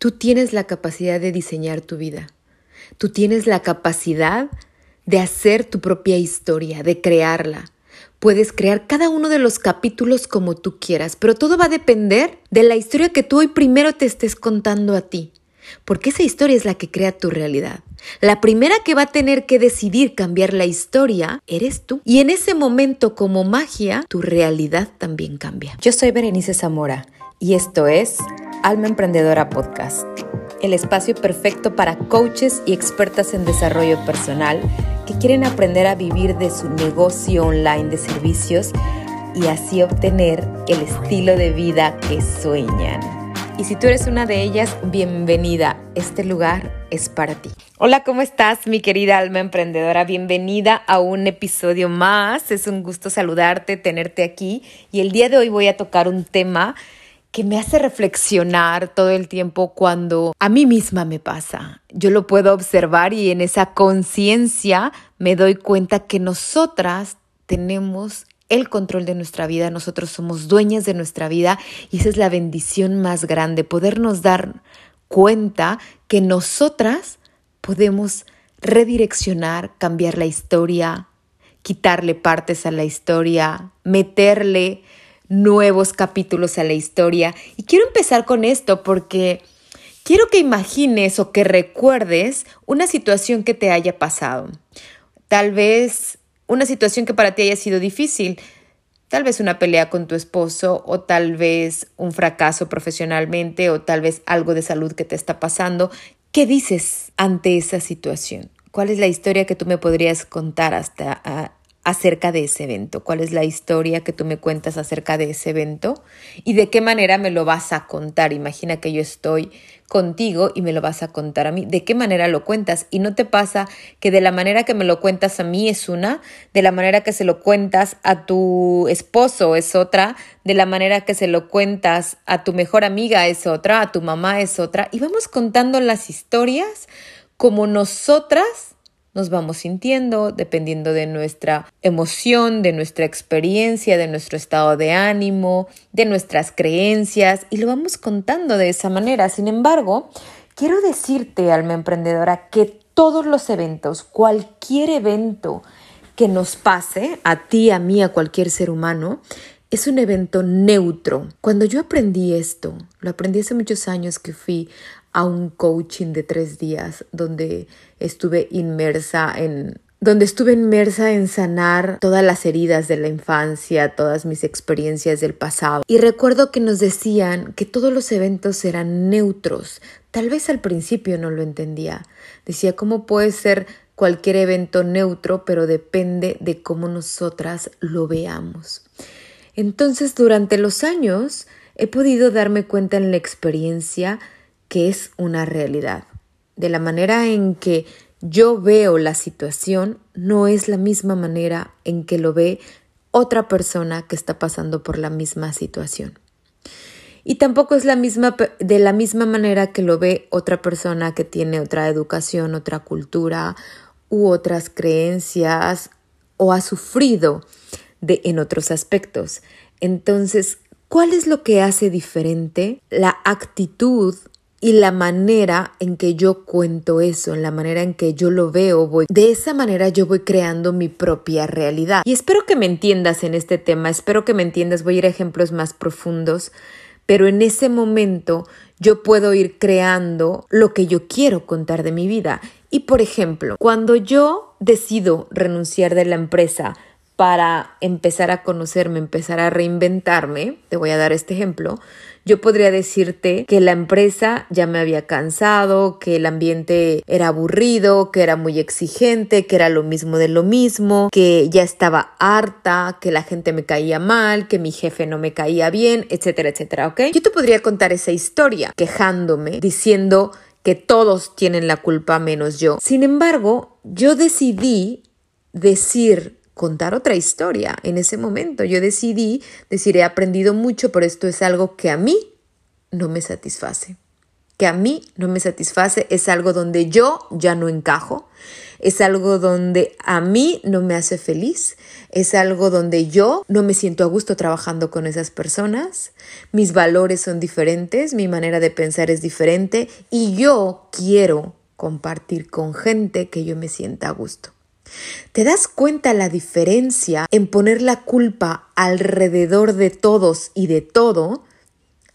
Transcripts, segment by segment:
Tú tienes la capacidad de diseñar tu vida. Tú tienes la capacidad de hacer tu propia historia, de crearla. Puedes crear cada uno de los capítulos como tú quieras, pero todo va a depender de la historia que tú hoy primero te estés contando a ti, porque esa historia es la que crea tu realidad. La primera que va a tener que decidir cambiar la historia eres tú. Y en ese momento, como magia, tu realidad también cambia. Yo soy Berenice Zamora y esto es Alma Emprendedora Podcast, el espacio perfecto para coaches y expertas en desarrollo personal que quieren aprender a vivir de su negocio online de servicios y así obtener el estilo de vida que sueñan. Y si tú eres una de ellas, bienvenida. Este lugar es para ti. Hola, ¿cómo estás, mi querida alma emprendedora? Bienvenida a un episodio más. Es un gusto saludarte, tenerte aquí. Y el día de hoy voy a tocar un tema que me hace reflexionar todo el tiempo cuando a mí misma me pasa. Yo lo puedo observar y en esa conciencia me doy cuenta que nosotras tenemos el control de nuestra vida, nosotros somos dueñas de nuestra vida y esa es la bendición más grande, podernos dar cuenta que nosotras podemos redireccionar, cambiar la historia, quitarle partes a la historia, meterle nuevos capítulos a la historia. Y quiero empezar con esto porque quiero que imagines o que recuerdes una situación que te haya pasado. Tal vez una situación que para ti haya sido difícil. Tal vez una pelea con tu esposo o tal vez un fracaso profesionalmente o tal vez algo de salud que te está pasando. ¿Qué dices ante esa situación? ¿Cuál es la historia que tú me podrías contar hasta acerca de ese evento? ¿Cuál es la historia que tú me cuentas acerca de ese evento? ¿Y de qué manera me lo vas a contar? Imagina que yo estoy contigo y me lo vas a contar a mí. ¿De qué manera lo cuentas? Y no te pasa que de la manera que me lo cuentas a mí es una, de la manera que se lo cuentas a tu esposo es otra, de la manera que se lo cuentas a tu mejor amiga es otra, a tu mamá es otra. Y vamos contando las historias como nosotras nos vamos sintiendo, dependiendo de nuestra emoción, de nuestra experiencia, de nuestro estado de ánimo, de nuestras creencias, y lo vamos contando de esa manera. Sin embargo, quiero decirte, alma emprendedora, que todos los eventos, cualquier evento que nos pase, a ti, a mí, a cualquier ser humano, es un evento neutro. Cuando yo aprendí esto, lo aprendí hace muchos años que fui a un coaching de tres días donde estuve inmersa en donde estuve inmersa en sanar todas las heridas de la infancia, todas mis experiencias del pasado. Y recuerdo que nos decían que todos los eventos eran neutros. Tal vez al principio no lo entendía. Decía, ¿cómo puede ser cualquier evento neutro? Pero depende de cómo nosotras lo veamos. Entonces, durante los años, he podido darme cuenta en la experiencia que es una realidad. De la manera en que yo veo la situación no es la misma manera en que lo ve otra persona que está pasando por la misma situación. Y tampoco es la misma de la misma manera que lo ve otra persona que tiene otra educación, otra cultura u otras creencias o ha sufrido de en otros aspectos. Entonces, ¿cuál es lo que hace diferente la actitud y la manera en que yo cuento eso, en la manera en que yo lo veo, voy de esa manera yo voy creando mi propia realidad. Y espero que me entiendas en este tema, espero que me entiendas, voy a ir a ejemplos más profundos, pero en ese momento yo puedo ir creando lo que yo quiero contar de mi vida. Y por ejemplo, cuando yo decido renunciar de la empresa para empezar a conocerme, empezar a reinventarme, te voy a dar este ejemplo, yo podría decirte que la empresa ya me había cansado, que el ambiente era aburrido, que era muy exigente, que era lo mismo de lo mismo, que ya estaba harta, que la gente me caía mal, que mi jefe no me caía bien, etcétera, etcétera, ¿ok? Yo te podría contar esa historia quejándome, diciendo que todos tienen la culpa menos yo. Sin embargo, yo decidí decir contar otra historia. En ese momento yo decidí decir, he aprendido mucho, pero esto es algo que a mí no me satisface. Que a mí no me satisface, es algo donde yo ya no encajo. es algo donde a mí no me hace feliz, es algo donde yo no me siento a gusto trabajando con esas personas, mis valores son diferentes, mi manera de pensar es diferente y yo quiero compartir con gente que yo me sienta a gusto. ¿Te das cuenta la diferencia en poner la culpa alrededor de todos y de todo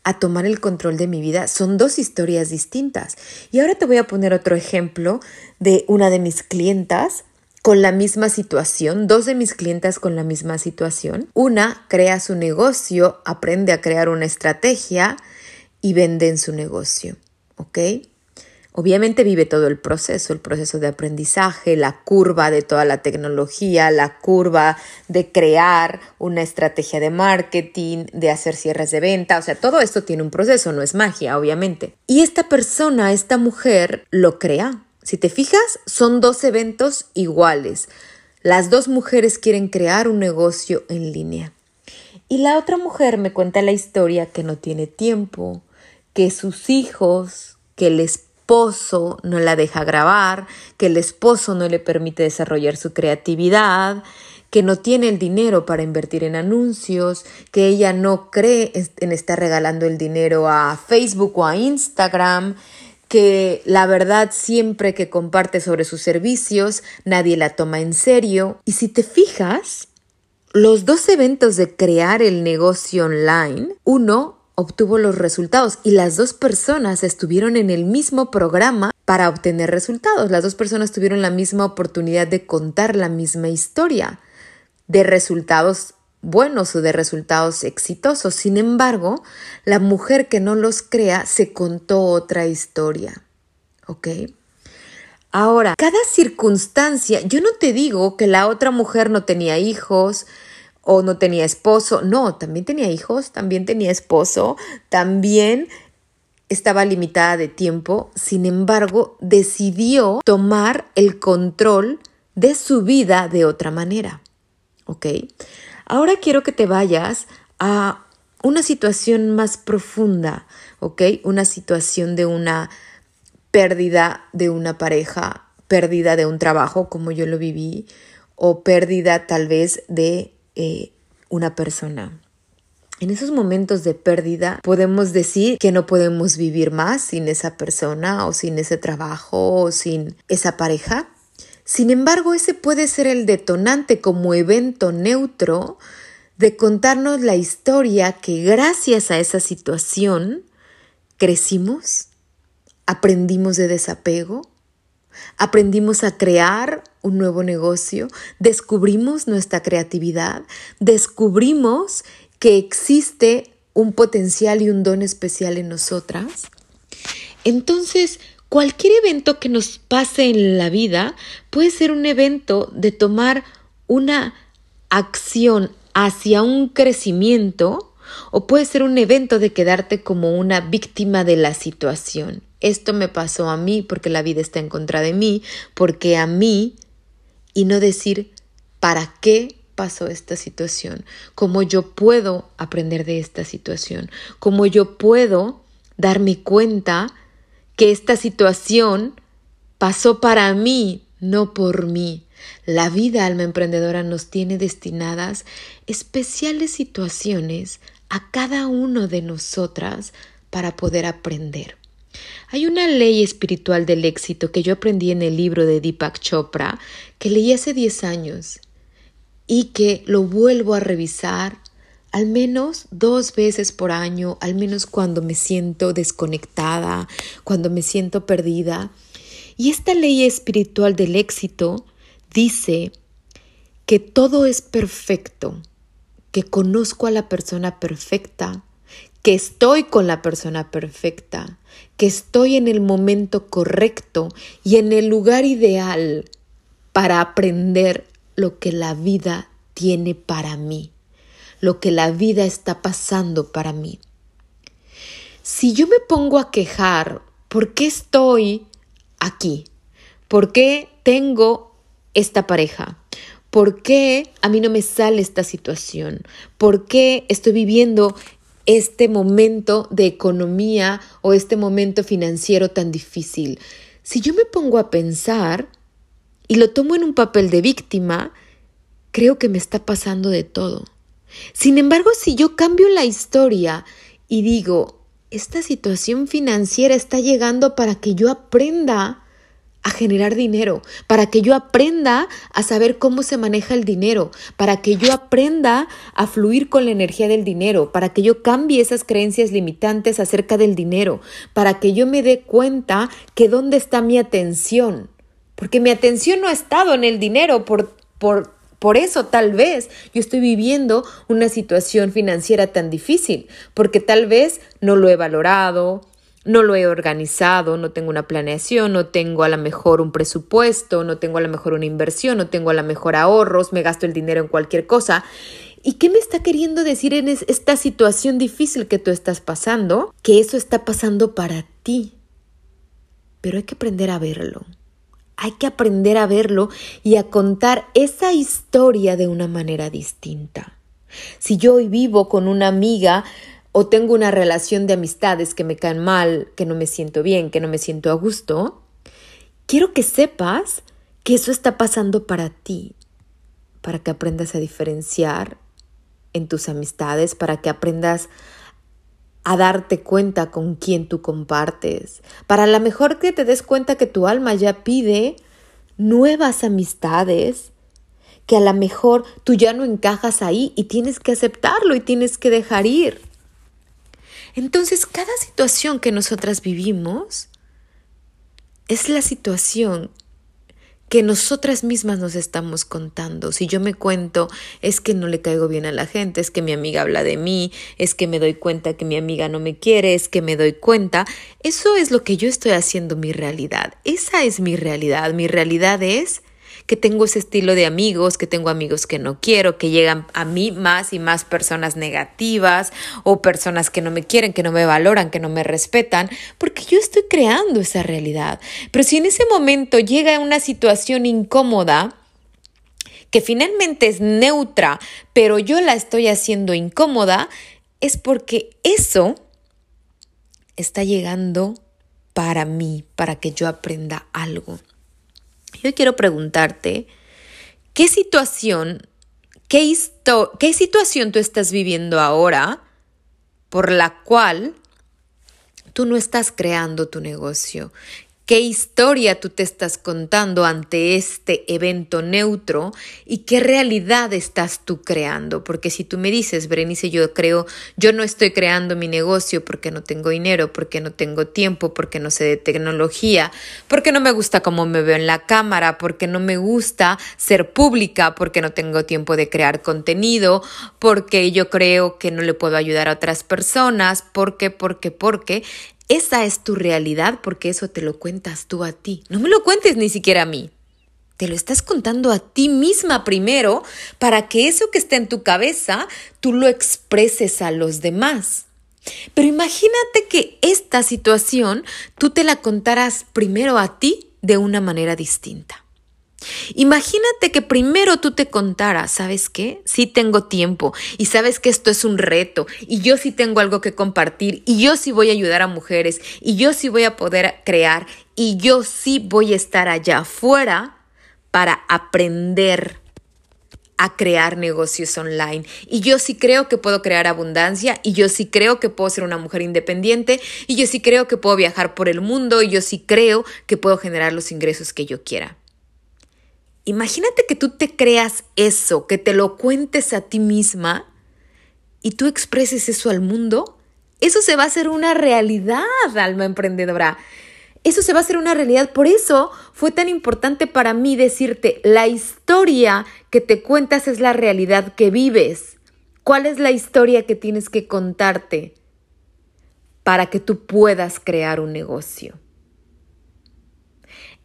a tomar el control de mi vida? Son dos historias distintas. Y ahora te voy a poner otro ejemplo de una de mis clientas con la misma situación, dos de mis clientas con la misma situación. Una crea su negocio, aprende a crear una estrategia y vende en su negocio, ¿ok? Obviamente vive todo el proceso, el proceso de aprendizaje, la curva de toda la tecnología, la curva de crear una estrategia de marketing, de hacer cierres de venta, o sea, todo esto tiene un proceso, no es magia, obviamente. Y esta persona, esta mujer, lo crea. Si te fijas, son dos eventos iguales. Las dos mujeres quieren crear un negocio en línea. Y la otra mujer me cuenta la historia que no tiene tiempo, que sus hijos, que les esposo no la deja grabar, que el esposo no le permite desarrollar su creatividad, que no tiene el dinero para invertir en anuncios, que ella no cree en estar regalando el dinero a Facebook o a Instagram, que la verdad siempre que comparte sobre sus servicios nadie la toma en serio. Y si te fijas, los dos eventos de crear el negocio online, uno obtuvo los resultados y las dos personas estuvieron en el mismo programa para obtener resultados. Las dos personas tuvieron la misma oportunidad de contar la misma historia de resultados buenos o de resultados exitosos. Sin embargo, la mujer que no los crea se contó otra historia. ¿Ok? Ahora, cada circunstancia, yo no te digo que la otra mujer no tenía hijos, o no tenía esposo. No, también tenía hijos, también tenía esposo, también estaba limitada de tiempo. Sin embargo, decidió tomar el control de su vida de otra manera. ¿Ok? Ahora quiero que te vayas a una situación más profunda, ¿ok? Una situación de una pérdida de una pareja, pérdida de un trabajo como yo lo viví, o pérdida tal vez de eh, una persona. En esos momentos de pérdida podemos decir que no podemos vivir más sin esa persona o sin ese trabajo o sin esa pareja. Sin embargo, ese puede ser el detonante como evento neutro de contarnos la historia que gracias a esa situación crecimos, aprendimos de desapego, Aprendimos a crear un nuevo negocio, descubrimos nuestra creatividad, descubrimos que existe un potencial y un don especial en nosotras. Entonces, cualquier evento que nos pase en la vida puede ser un evento de tomar una acción hacia un crecimiento o puede ser un evento de quedarte como una víctima de la situación esto me pasó a mí porque la vida está en contra de mí, porque a mí, y no decir, ¿para qué pasó esta situación? ¿Cómo yo puedo aprender de esta situación? ¿Cómo yo puedo darme cuenta que esta situación pasó para mí, no por mí? La vida alma emprendedora nos tiene destinadas especiales situaciones a cada uno de nosotras para poder aprender. Hay una ley espiritual del éxito que yo aprendí en el libro de Deepak Chopra que leí hace 10 años y que lo vuelvo a revisar al menos dos veces por año, al menos cuando me siento desconectada, cuando me siento perdida. Y esta ley espiritual del éxito dice que todo es perfecto, que conozco a la persona perfecta, que estoy con la persona perfecta, que estoy en el momento correcto y en el lugar ideal para aprender lo que la vida tiene para mí, lo que la vida está pasando para mí. Si yo me pongo a quejar, ¿por qué estoy aquí? ¿Por qué tengo esta pareja? ¿Por qué a mí no me sale esta situación? ¿Por qué estoy viviendo este momento de economía o este momento financiero tan difícil. Si yo me pongo a pensar, y lo tomo en un papel de víctima, creo que me está pasando de todo. Sin embargo, si yo cambio la historia y digo, esta situación financiera está llegando para que yo aprenda a generar dinero, para que yo aprenda a saber cómo se maneja el dinero, para que yo aprenda a fluir con la energía del dinero, para que yo cambie esas creencias limitantes acerca del dinero, para que yo me dé cuenta que dónde está mi atención, porque mi atención no ha estado en el dinero por, por, por eso tal vez yo estoy viviendo una situación financiera tan difícil, porque tal vez no lo he valorado, no lo he organizado, no tengo una planeación, no tengo a lo mejor un presupuesto, no tengo a lo mejor una inversión, no tengo a lo mejor ahorros, me gasto el dinero en cualquier cosa. ¿Y qué me está queriendo decir en esta situación difícil que tú estás pasando? Que eso está pasando para ti. Pero hay que aprender a verlo. Hay que aprender a verlo y a contar esa historia de una manera distinta. Si yo hoy vivo con una amiga o tengo una relación de amistades que me caen mal, que no me siento bien, que no me siento a gusto, quiero que sepas que eso está pasando para ti, para que aprendas a diferenciar en tus amistades, para que aprendas a darte cuenta con quién tú compartes, para la mejor que te des cuenta que tu alma ya pide nuevas amistades, que a lo mejor tú ya no encajas ahí y tienes que aceptarlo y tienes que dejar ir. Entonces, cada situación que nosotras vivimos es la situación que nosotras mismas nos estamos contando. Si yo me cuento, es que no le caigo bien a la gente, es que mi amiga habla de mí, es que me doy cuenta que mi amiga no me quiere, es que me doy cuenta, eso es lo que yo estoy haciendo mi realidad. Esa es mi realidad. Mi realidad es que tengo ese estilo de amigos, que tengo amigos que no quiero, que llegan a mí más y más personas negativas o personas que no me quieren, que no me valoran, que no me respetan, porque yo estoy creando esa realidad. Pero si en ese momento llega una situación incómoda, que finalmente es neutra, pero yo la estoy haciendo incómoda, es porque eso está llegando para mí, para que yo aprenda algo. Yo quiero preguntarte, ¿qué situación, qué, qué situación tú estás viviendo ahora por la cual tú no estás creando tu negocio? Qué historia tú te estás contando ante este evento neutro y qué realidad estás tú creando. Porque si tú me dices, Berenice, yo creo, yo no estoy creando mi negocio porque no tengo dinero, porque no tengo tiempo, porque no sé de tecnología, porque no me gusta cómo me veo en la cámara, porque no me gusta ser pública, porque no tengo tiempo de crear contenido, porque yo creo que no le puedo ayudar a otras personas, porque, porque, porque. Esa es tu realidad porque eso te lo cuentas tú a ti. No me lo cuentes ni siquiera a mí. Te lo estás contando a ti misma primero para que eso que está en tu cabeza tú lo expreses a los demás. Pero imagínate que esta situación tú te la contaras primero a ti de una manera distinta. Imagínate que primero tú te contaras, ¿sabes qué? Sí tengo tiempo y sabes que esto es un reto y yo sí tengo algo que compartir y yo sí voy a ayudar a mujeres y yo sí voy a poder crear y yo sí voy a estar allá afuera para aprender a crear negocios online. Y yo sí creo que puedo crear abundancia y yo sí creo que puedo ser una mujer independiente y yo sí creo que puedo viajar por el mundo y yo sí creo que puedo generar los ingresos que yo quiera. Imagínate que tú te creas eso, que te lo cuentes a ti misma y tú expreses eso al mundo. Eso se va a hacer una realidad, alma emprendedora. Eso se va a hacer una realidad. Por eso fue tan importante para mí decirte, la historia que te cuentas es la realidad que vives. ¿Cuál es la historia que tienes que contarte para que tú puedas crear un negocio?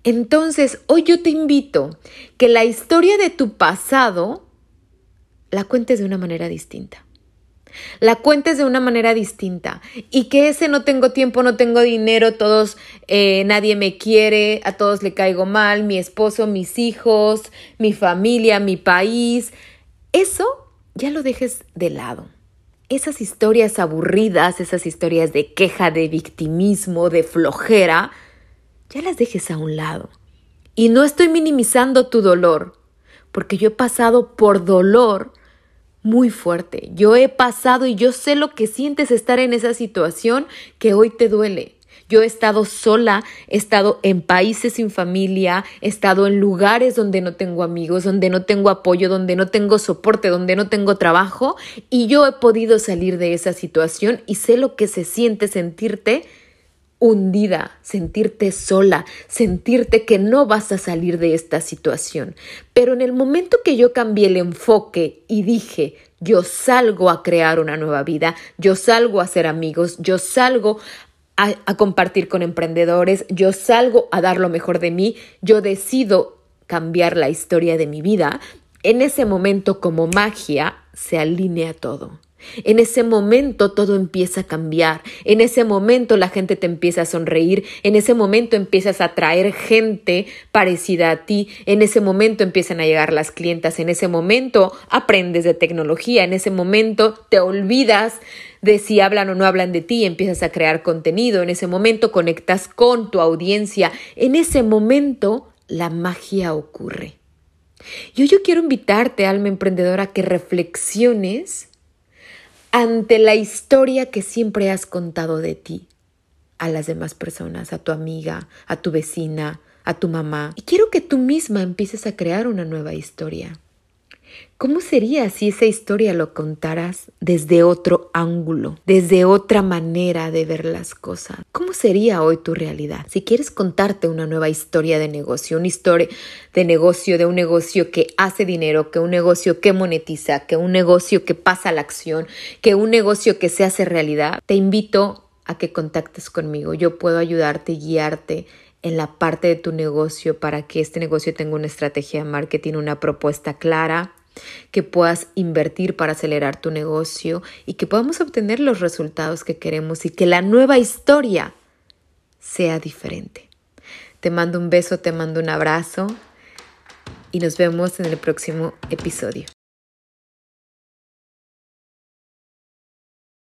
Entonces, hoy yo te invito que la historia de tu pasado la cuentes de una manera distinta. La cuentes de una manera distinta y que ese no tengo tiempo, no tengo dinero, todos, eh, nadie me quiere, a todos le caigo mal, mi esposo, mis hijos, mi familia, mi país, eso ya lo dejes de lado. Esas historias aburridas, esas historias de queja, de victimismo, de flojera, ya las dejes a un lado Y no estoy minimizando tu dolor, porque yo he pasado por dolor muy fuerte. Yo he pasado y yo sé lo que sientes estar en esa situación que hoy te duele. Yo he estado sola, he estado en países sin familia, he estado en lugares donde no tengo amigos, donde no tengo apoyo, donde no tengo soporte, donde no tengo trabajo y yo he podido salir de esa situación y sé lo que se siente sentirte hundida, sentirte sola, sentirte que no vas a salir de esta situación. Pero en el momento que yo cambié el enfoque y dije, yo salgo a crear una nueva vida, yo salgo a ser amigos, yo salgo a, a, compartir con emprendedores, yo salgo a dar lo mejor de mí, yo decido cambiar la historia de mi vida, en ese momento como magia se alinea todo. En ese momento todo empieza a cambiar, en ese momento la gente te empieza a sonreír, en ese momento empiezas a atraer gente parecida a ti, en ese momento empiezan a llegar las clientas, en ese momento aprendes de tecnología, en ese momento te olvidas de si hablan o no hablan de ti, empiezas a crear contenido, en ese momento conectas con tu audiencia, en ese momento la magia ocurre. Yo, yo quiero invitarte, alma emprendedora, a que reflexiones ante la historia que siempre has contado de ti a las demás personas, a tu amiga, a tu vecina, a tu mamá. Y quiero que tú misma empieces a crear una nueva historia. ¿Cómo sería si esa historia lo contaras desde otro ángulo, desde otra manera de ver las cosas? ¿Cómo sería hoy tu realidad? Si quieres contarte una nueva historia de negocio, una historia de negocio, de un negocio que hace dinero, que un negocio que monetiza, que un negocio que pasa a la acción, que un negocio que se hace realidad, te invito a que contactes conmigo. Yo puedo ayudarte guiarte en la parte de tu negocio para que este negocio tenga una estrategia de marketing, una propuesta clara, que puedas invertir para acelerar tu negocio y que podamos obtener los resultados que queremos y que la nueva historia sea diferente. Te mando un beso, te mando un abrazo y nos vemos en el próximo episodio.